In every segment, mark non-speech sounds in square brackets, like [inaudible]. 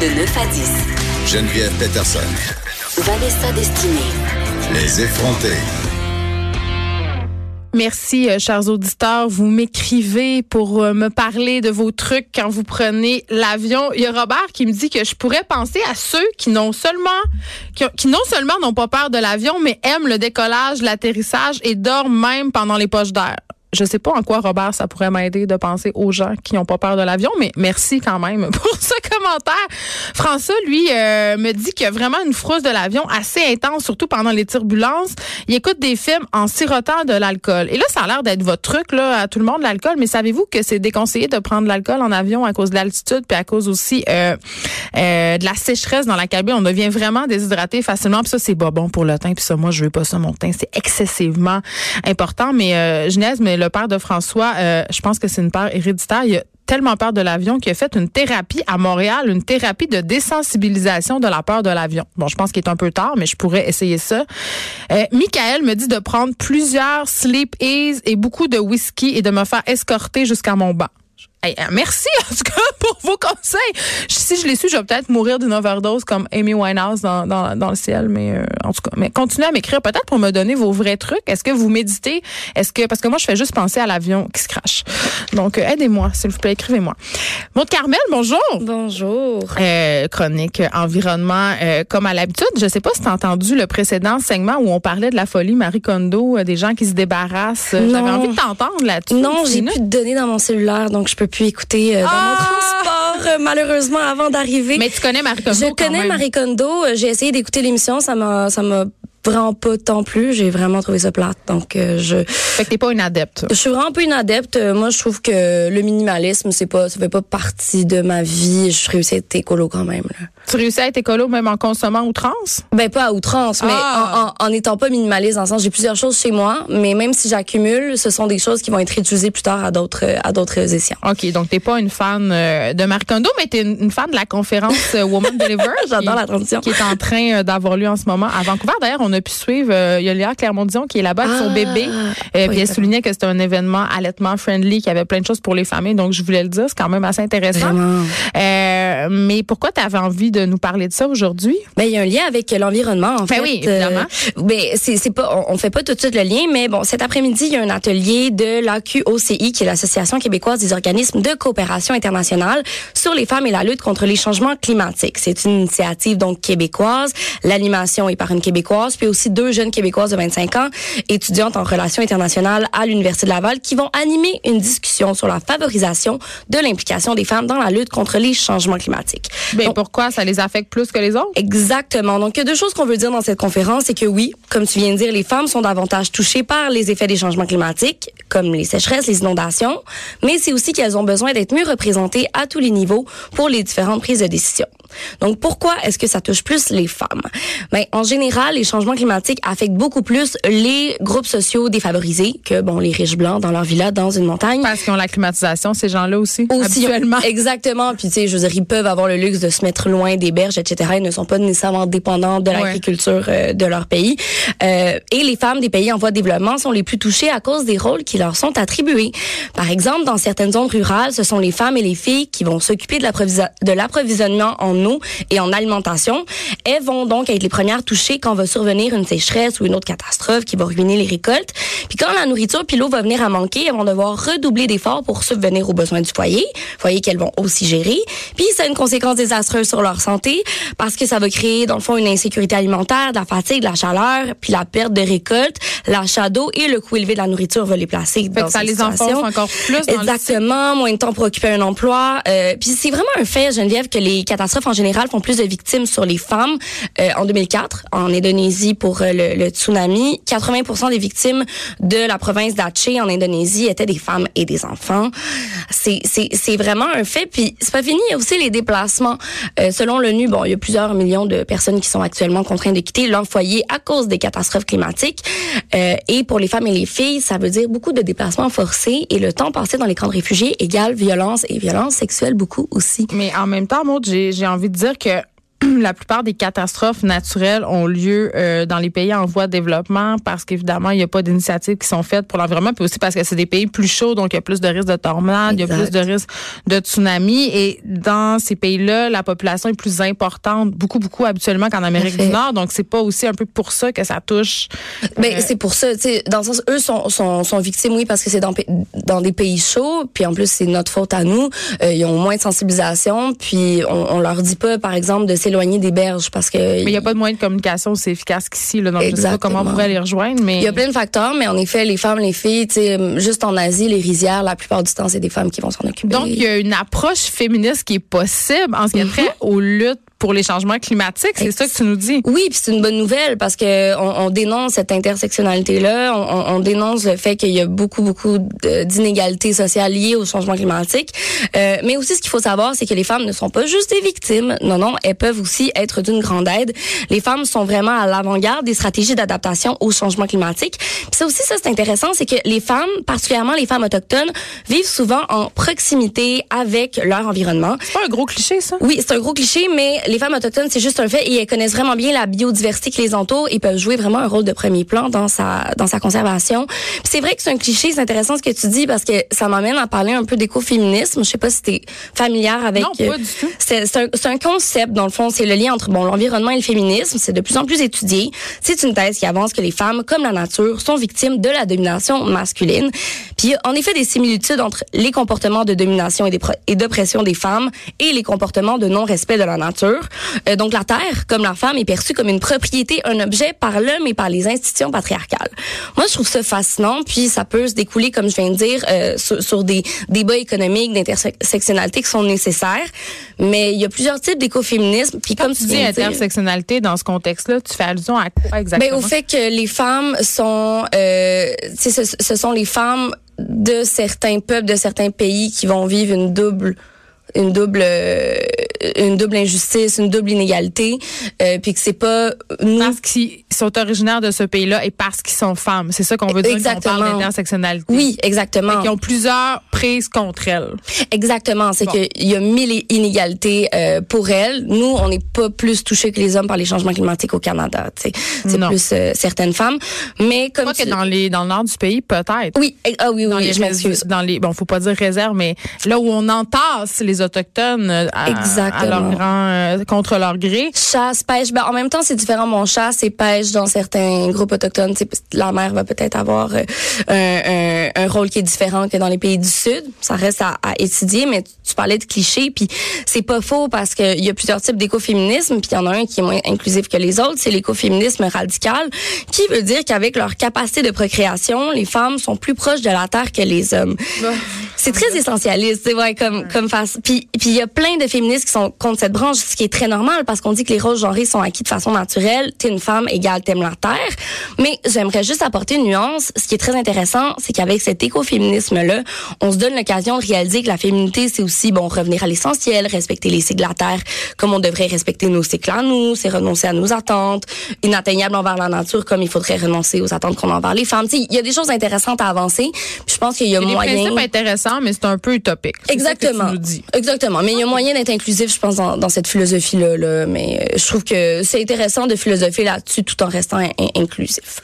De 9 à 10. Geneviève Peterson. Vanessa Destinée. Les effrontés. Merci, euh, chers auditeurs. Vous m'écrivez pour euh, me parler de vos trucs quand vous prenez l'avion. Il y a Robert qui me dit que je pourrais penser à ceux qui non seulement qui, qui non seulement n'ont pas peur de l'avion, mais aiment le décollage, l'atterrissage et dorment même pendant les poches d'air je sais pas en quoi, Robert, ça pourrait m'aider de penser aux gens qui n'ont pas peur de l'avion, mais merci quand même [laughs] pour ce commentaire. François, lui, euh, me dit qu'il y a vraiment une frousse de l'avion assez intense, surtout pendant les turbulences. Il écoute des films en sirotant de l'alcool. Et là, ça a l'air d'être votre truc, là, à tout le monde, l'alcool, mais savez-vous que c'est déconseillé de prendre de l'alcool en avion à cause de l'altitude, puis à cause aussi euh, euh, de la sécheresse dans la cabine. On devient vraiment déshydraté facilement, puis ça, c'est pas bon pour le teint, puis ça, moi, je veux pas ça, mon teint. C'est excessivement important, mais euh, Genèse, mais le père de François, euh, je pense que c'est une peur héréditaire. Il a tellement peur de l'avion qu'il a fait une thérapie à Montréal, une thérapie de désensibilisation de la peur de l'avion. Bon, je pense qu'il est un peu tard, mais je pourrais essayer ça. Euh, Michael me dit de prendre plusieurs sleep ease et beaucoup de whisky et de me faire escorter jusqu'à mon banc. Hey, euh, merci en tout cas pour vos conseils. Si je les suis, je vais peut-être mourir d'une overdose comme Amy Winehouse dans, dans, dans le ciel, mais euh, en tout cas, mais continuez à m'écrire peut-être pour me donner vos vrais trucs. Est-ce que vous méditez? Est-ce que parce que moi je fais juste penser à l'avion qui se crache. Donc euh, aidez-moi s'il vous plaît, écrivez-moi. Maud Carmel, bonjour. Bonjour. chronique environnement comme à l'habitude. Je sais pas si tu as entendu le précédent segment où on parlait de la folie Marie Kondo, des gens qui se débarrassent. J'avais envie de t'entendre là-dessus. Non, j'ai plus de données dans mon cellulaire, donc je peux pu écouter euh, dans mon Ah! transport, euh, malheureusement, avant d'arriver. Mais tu connais Marie Kondo Je connais. Marie Kondo. Euh, J'ai essayé d'écouter l'émission. Ça m'a, ça m'a vraiment pas tant plu. J'ai vraiment trouvé ça plate. Donc, euh, je, Fait que t'es pas une adepte. je suis vraiment peu une adepte. Euh, Moi, je trouve que le minimalisme, c'est pas, ça fait pas partie de ma vie. Je réussis à être écolo quand même, là. Tu réussis à être écolo même en consommant outrance? Ben pas à outrance, mais Ah. en, en, en étant pas minimaliste dans le sens j'ai plusieurs choses chez moi, mais même si j'accumule, ce sont des choses qui vont être utilisées plus tard à d'autres à d'autres. OK, donc t'es pas une fan euh, de Marie Kondo, mais t'es une, une fan de la conférence Woman Deliver. [laughs] J'adore la transition. Qui est en train d'avoir lieu en ce moment à Vancouver. D'ailleurs, on a pu suivre, euh, il y a Léa Clermont-Dion qui est là-bas avec son Ah, bébé. Euh, oui, puis elle soulignait que c'était un événement allaitement friendly, qu'il y avait plein de choses pour les familles. Donc, je voulais le dire, c'est quand même assez intéressant. Euh, mais pourquoi tu avais envie de nous parler de ça aujourd'hui? Ben il y a un lien avec l'environnement en Ben fait. oui, évidemment. Euh, ben c'est pas on, on fait pas tout de suite le lien mais bon cet après-midi il y a un atelier de l'AQOCI qui est l'association québécoise des organismes de coopération internationale sur les femmes et la lutte contre les changements climatiques. C'est une initiative donc québécoise, l'animation est par une québécoise puis aussi deux jeunes québécoises de 25 ans étudiantes en relations internationales à l'université de Laval qui vont animer une discussion sur la favorisation de l'implication des femmes dans la lutte contre les changements climatiques. Ben, Donc, pourquoi? Ça les affecte plus que les autres? Exactement. Donc, il y a deux choses qu'on veut dire dans cette conférence, c'est que oui, comme tu viens de dire, les femmes sont davantage touchées par les effets des changements climatiques, comme les sécheresses, les inondations, mais c'est aussi qu'elles ont besoin d'être mieux représentées à tous les niveaux pour les différentes prises de décision. Donc, pourquoi est-ce que ça touche plus les femmes? Ben, en général, les changements climatiques affectent beaucoup plus les groupes sociaux défavorisés que, bon, les riches blancs dans leur villa dans une montagne. Parce qu'ils ont la climatisation, ces gens-là aussi, Aussi, habituellement. [laughs] Exactement. Puis, tu sais, je veux dire, ils peuvent avoir le luxe de se mettre loin des berges, etc. Ils ne sont pas nécessairement dépendants de Ouais. l'agriculture euh, de leur pays. Euh, et les femmes des pays en voie de développement sont les plus touchées à cause des rôles qui leur sont attribués. Par exemple, dans certaines zones rurales, ce sont les femmes et les filles qui vont s'occuper de l'approvisionnement en eau et en alimentation. Elles vont donc être les premières touchées quand va survenir une sécheresse ou une autre catastrophe qui va ruiner les récoltes. Puis quand la nourriture puis l'eau va venir à manquer, elles vont devoir redoubler d'efforts pour subvenir aux besoins du foyer, foyer qu'elles vont aussi gérer. Puis ça a une conséquence désastreuse sur leur santé parce que ça va créer dans le fond une insécurité alimentaire, de la fatigue, de la chaleur, puis la perte de récolte, l'achat d'eau et le coût élevé de la nourriture va les placer Fait dans que ça les enfonce encore plus dans le. Exactement, moins de temps pour occuper un emploi. Euh, puis c'est vraiment un fait, Geneviève, que les catastrophes en général font plus de victimes sur les femmes. Euh, en 2004, en Indonésie, Pour euh, le, tsunami. 80% des victimes de la province d'Aceh en Indonésie étaient des femmes et des enfants. C'est vraiment un fait. Puis c'est pas fini. Il y a aussi les déplacements. Euh, selon l'ONU, bon, il y a plusieurs millions de personnes qui sont actuellement contraintes de quitter leur foyer à cause des catastrophes climatiques. Euh, et pour les femmes et les filles, ça veut dire beaucoup de déplacements forcés et le temps passé dans les camps de réfugiés égale violence et violence sexuelle beaucoup aussi. Mais en même temps, moi, j'ai envie de dire que [clears throat] la plupart des catastrophes naturelles ont lieu euh, dans les pays en voie de développement parce qu'évidemment, il n'y a pas d'initiatives qui sont faites pour l'environnement, puis aussi parce que c'est des pays plus chauds, donc il y a plus de risques de tornades, il y a plus de risques de tsunamis. Et dans ces pays-là, la population est plus importante, beaucoup, beaucoup habituellement qu'en Amérique du Nord. Donc, c'est pas aussi un peu pour ça que ça touche. Ben, c'est pour ça, tu sais, dans le sens, eux sont, sont, sont victimes, oui, parce que c'est dans, dans des pays chauds, puis en plus, c'est notre faute à nous. Euh, ils ont moins de sensibilisation, puis on, on leur dit pas, par exemple, de s'éloigner des berges parce que. Mais il n'y a pas de moyen de communication aussi efficace qu'ici, là. Donc, je sais pas comment on pourrait les rejoindre, mais. Il y a plein de facteurs, mais en effet, les femmes, les filles, tu sais, juste en Asie, les rizières, la plupart du temps, c'est des femmes qui vont s'en occuper. Donc, il y a une approche féministe qui est possible en ce qui a trait aux luttes pour les changements climatiques, c'est ça que tu nous dis? Oui, puis c'est une bonne nouvelle parce que on, on dénonce cette intersectionnalité là, on, on, dénonce le fait qu'il y a beaucoup beaucoup d'inégalités sociales liées au changement climatique. Euh, mais aussi ce qu'il faut savoir, c'est que les femmes ne sont pas juste des victimes. Non non, elles peuvent aussi être d'une grande aide. Les femmes sont vraiment à l'avant-garde des stratégies d'adaptation au changement climatique. Puis ça aussi ça c'est intéressant, c'est que les femmes, particulièrement les femmes autochtones, vivent souvent en proximité avec leur environnement. C'est pas un gros cliché ça? Oui, c'est un gros cliché mais les femmes autochtones, c'est juste un fait et elles connaissent vraiment bien la biodiversité qui les entoure et peuvent jouer vraiment un rôle de premier plan dans sa dans sa conservation. C'est vrai que c'est un cliché, c'est intéressant ce que tu dis parce que ça m'amène à parler un peu d'écoféminisme. Je sais pas si tu es familière avec Non, pas du tout. C'est un, un concept dans le fond, c'est le lien entre bon l'environnement et le féminisme, c'est de plus en plus étudié. C'est une thèse qui avance que les femmes comme la nature sont victimes de la domination masculine. Puis en effet des similitudes entre les comportements de domination et d'oppression des femmes et les comportements de non-respect de la nature. Euh, donc la terre, comme la femme, est perçue comme une propriété, un objet par l'homme et par les institutions patriarcales. Moi, je trouve ça fascinant, puis ça peut se découler, comme je viens de dire, euh, sur, sur, des débats économiques d'intersectionnalité qui sont nécessaires. Mais il y a plusieurs types d'écoféminisme. Puis comme tu dis intersectionnalité dans ce contexte-là, tu fais allusion à quoi exactement? Ben, au fait que les femmes sont, euh, ce, ce sont les femmes de certains peuples, de certains pays qui vont vivre une double une double une double injustice, une double inégalité, euh, puis que c'est pas nous parce qu'ils sont originaires de ce pays-là et parce qu'ils sont femmes. C'est ça qu'on veut dire quand on parle d'intersectionnalité. Oui, exactement. Ils ont plusieurs prises contre elles. Exactement, c'est bon. qu'il y a mille inégalités euh, pour elles. Nous, on n'est pas plus touchés que les hommes par les changements climatiques au Canada, c'est plus euh, certaines femmes, mais comme tu... que dans les dans le nord du pays peut-être. Oui, ah oui oui, oui je m'excuse. Dans les bon, faut pas dire réserve mais là où on entasse les autochtones à, à leur grand, euh, contre leur gré. Chasse, pêche. Ben, en même temps, c'est différent. Mon chasse et pêche dans certains groupes autochtones. La mer va peut-être avoir euh, un, rôle qui est différent que dans les pays du Sud. Ça reste à, à étudier, mais tu, tu, parlais de clichés, puis c'est pas faux parce qu'il y a plusieurs types d'écoféminisme, puis il y en a un qui est moins inclusif que les autres, c'est l'écoféminisme radical, qui veut dire qu'avec leur capacité de procréation, les femmes sont plus proches de la Terre que les hommes. C'est très essentialiste, c'est vrai, comme, comme face. Puis il y a plein de féministes qui sont contre cette branche, ce qui est très normal parce qu'on dit que les rôles genrés sont acquis de façon naturelle. T'es une femme égale t'aimes la terre. Mais j'aimerais juste apporter une nuance. Ce qui est très intéressant, c'est qu'avec cet écoféminisme-là, on se donne l'occasion de réaliser que la féminité, c'est aussi, bon, revenir à l'essentiel, respecter les cycles de la terre comme on devrait respecter nos cycles à nous, c'est renoncer à nos attentes, inatteignables envers la nature comme il faudrait renoncer aux attentes qu'on a envers les femmes. Il y a des choses intéressantes à avancer. Puis je pense qu'il y a, moyen. Des principes intéressants, mais c'est un peu utopique. Exactement. Exactement. Mais il y a moyen d'être inclusif, je pense, dans, cette philosophie-là. Là. Mais je trouve que c'est intéressant de philosopher là-dessus tout en restant in inclusif.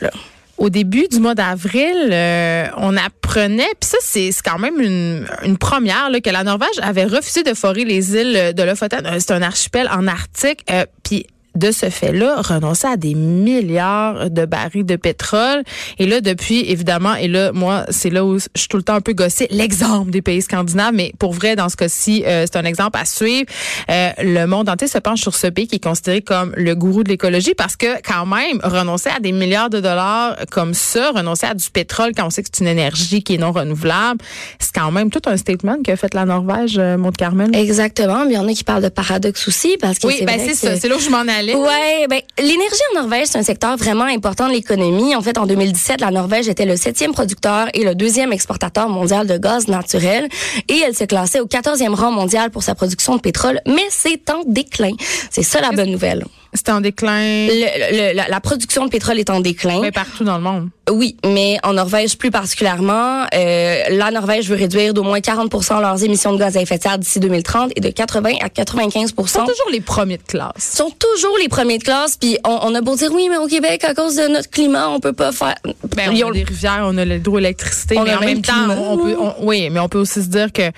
Au début du mois d'avril, euh, on apprenait, puis ça c'est quand même une, première, que la Norvège avait refusé de forer les îles de Lofoten. C'est un archipel en Arctique. Euh, puis de ce fait-là, renoncer à des milliards de barils de pétrole. Et là, depuis, évidemment, et là, moi, c'est là où je suis tout le temps un peu gossée, l'exemple des pays scandinaves, mais pour vrai, dans ce cas-ci, euh, c'est un exemple à suivre. Euh, le monde entier se penche sur ce pays qui est considéré comme le gourou de l'écologie parce que, quand même, renoncer à des milliards de dollars comme ça, renoncer à du pétrole quand on sait que c'est une énergie qui est non renouvelable, c'est quand même tout un statement qu'a fait la Norvège, euh, Carmen. Exactement. Mais il y en a qui parlent de paradoxe aussi parce que oui, c'est ben c'est que... ça. C'est là où je m'en allais allait. Ouais, ben l'énergie en Norvège, c'est un secteur vraiment important de l'économie. En fait, en 2017, la Norvège était le septième producteur et le deuxième exportateur mondial de gaz naturel. Et elle se classait au 14e rang mondial pour sa production de pétrole, mais c'est en déclin. C'est ça la bonne nouvelle. C'était en déclin. Le- le- la, la production de pétrole est en déclin. Ouais, partout dans le monde. Oui, mais en Norvège plus particulièrement, euh, la Norvège veut réduire d'au moins 40% leurs émissions de gaz à effet de serre d'ici 2030 et de 80 à 95 Ils sont toujours les premiers de classe. sont toujours les premiers de classe. Puis on, on a beau dire oui, mais au Québec, à cause de notre climat, on peut pas faire. Ben, Ils on a des rivières, on a l'hydroélectricité, On mais a en même même temps, on peut, on- oui, mais on peut aussi se dire que,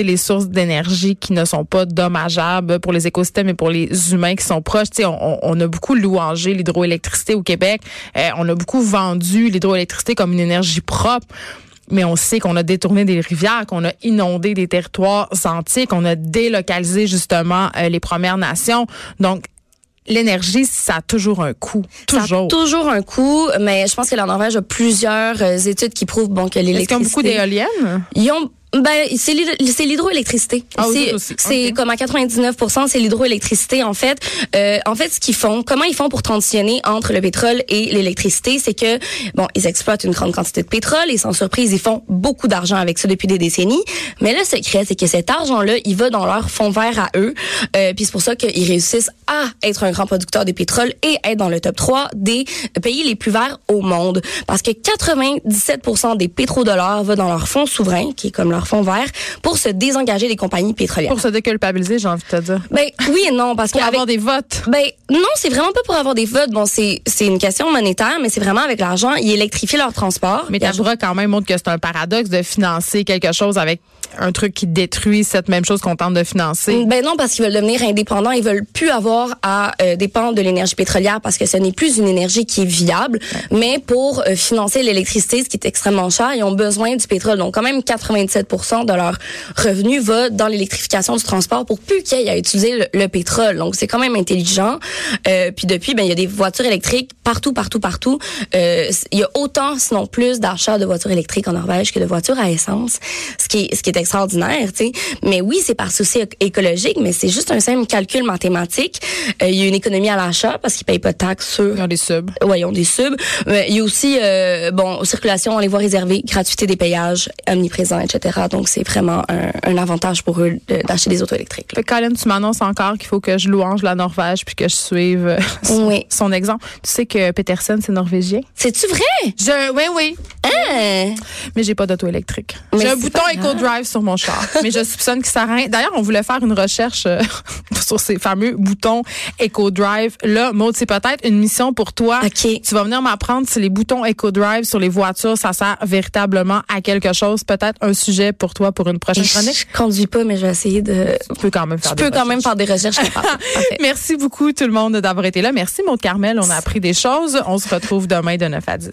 les sources d'énergie qui ne sont pas dommageables pour les écosystèmes et pour les humains qui sont proches, tu sais, on, on- a beaucoup louangé l'hydroélectricité au Québec. Euh, on a beaucoup vendu l'hydroélectricité comme une énergie propre. Mais on sait qu'on a détourné des rivières, qu'on a inondé des territoires entiers, qu'on a délocalisé justement euh, les Premières Nations. Donc, l'énergie, ça a toujours un coût. Toujours. Ça a toujours un coût, mais je pense que la Norvège a plusieurs euh, études qui prouvent bon que Est-ce qu'ils ont l'électricité. beaucoup d'éoliennes? Ils ont ben c'est l'hydro- c'est l'hydroélectricité. Ah, c'est comme à 99 c'est l'hydroélectricité en fait. Euh, en fait ce qu'ils font, comment ils font pour transitionner entre le pétrole et l'électricité, c'est que bon, ils exploitent une grande quantité de pétrole et sans surprise, ils font beaucoup d'argent avec ça depuis des décennies. Mais le secret, c'est que cet argent-là, il va dans leur fonds vert à eux. Euh, puis c'est pour ça qu'ils réussissent à être un grand producteur de pétrole et être dans le top 3 des pays les plus verts au monde parce que 97% des pétrodollars va dans leur fonds souverain qui est comme leur fonds vert pour se désengager des compagnies pétrolières. Pour se déculpabiliser, j'ai envie de te dire. Ben oui et non parce Pour avoir des votes. ben non, c'est vraiment pas pour avoir des votes. Bon, c'est c'est une question monétaire, mais c'est vraiment avec l'argent. Ils électrifient leur transport. Mais Tabra quand même montre que c'est un paradoxe de financer quelque chose avec un truc qui détruit cette même chose qu'on tente de financer? Ben non, parce qu'ils veulent devenir indépendants. Ils veulent plus avoir à euh, dépendre de l'énergie pétrolière parce que ce n'est plus une énergie qui est viable. Mais pour euh, financer l'électricité, ce qui est extrêmement cher, ils ont besoin du pétrole. Donc quand même 97 de leur revenu va dans l'électrification du transport pour plus qu'il y ait à utiliser le, le pétrole. Donc c'est quand même intelligent. Euh, puis depuis, ben il y a des voitures électriques partout, partout, partout. Euh, il y a autant, sinon plus, d'achats de voitures électriques en Norvège que de voitures à essence, ce qui est, ce qui est extraordinaire, tu sais. Mais oui, c'est par souci éc- écologique, mais c'est juste un simple calcul mathématique. Euh, il y a une économie à l'achat parce qu'ils payent pas de taxes sur Ils ont des subs. Ouais, ils ont des subs. Mais il y a aussi, euh, bon, circulation, on les voit réservées, gratuité des payages, omniprésent, etc. Donc, c'est vraiment un, un avantage pour eux d'acheter des autos électriques. là. Colin, tu m'annonces encore qu'il faut que je louange la Norvège puis que je suive euh, [laughs] son, Oui. son exemple. Tu sais que Peterson, c'est norvégien? C'est-tu vrai? Je, oui, oui. Hein? Mais j'ai pas d'auto électrique. J'ai un bouton pas Eco Drive sur mon char. mais je soupçonne que ça rien. D'ailleurs, on voulait faire une recherche euh, [laughs] sur ces fameux boutons Eco Drive. Là, Maud, c'est peut-être une mission pour toi. OK. Tu vas venir m'apprendre si les boutons Eco Drive sur les voitures, ça sert véritablement à quelque chose. Peut-être un sujet pour toi pour une prochaine chronique. Je conduis pas, mais je vais essayer de. Tu peux quand même faire Je des peux quand même recherches. faire des recherches. [laughs] Merci beaucoup tout le monde d'avoir été là. Merci Maud Carmel. On a appris des choses. On se retrouve demain de 9 à 10.